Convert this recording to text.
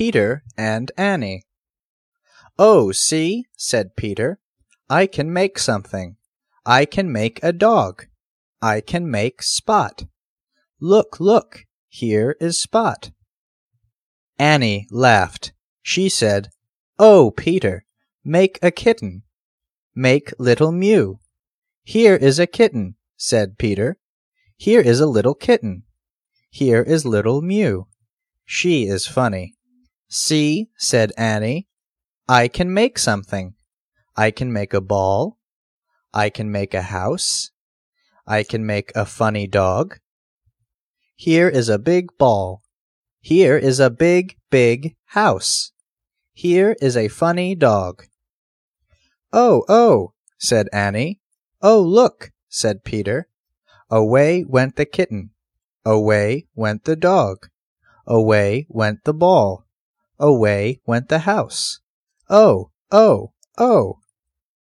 Peter and Anny. Oh, see, said Peter, I can make something. I can make a dog. I can make Spot. Look, look, here is Spot. Anny laughed. She said, Oh, Peter, make a kitten. Make little Mew. Here is a kitten, said Peter. Here is a little kitten. Here is little Mew. She is funny. See, said Anny, I can make something. I can make a ball. I can make a house. I can make a funny dog. Here is a big ball. Here is a big, big house. Here is a funny dog. Oh, oh, said Anny. Oh, look, said Peter. Away went the kitten. Away went the dog. Away went the ball. Away went the house. Oh, oh, oh!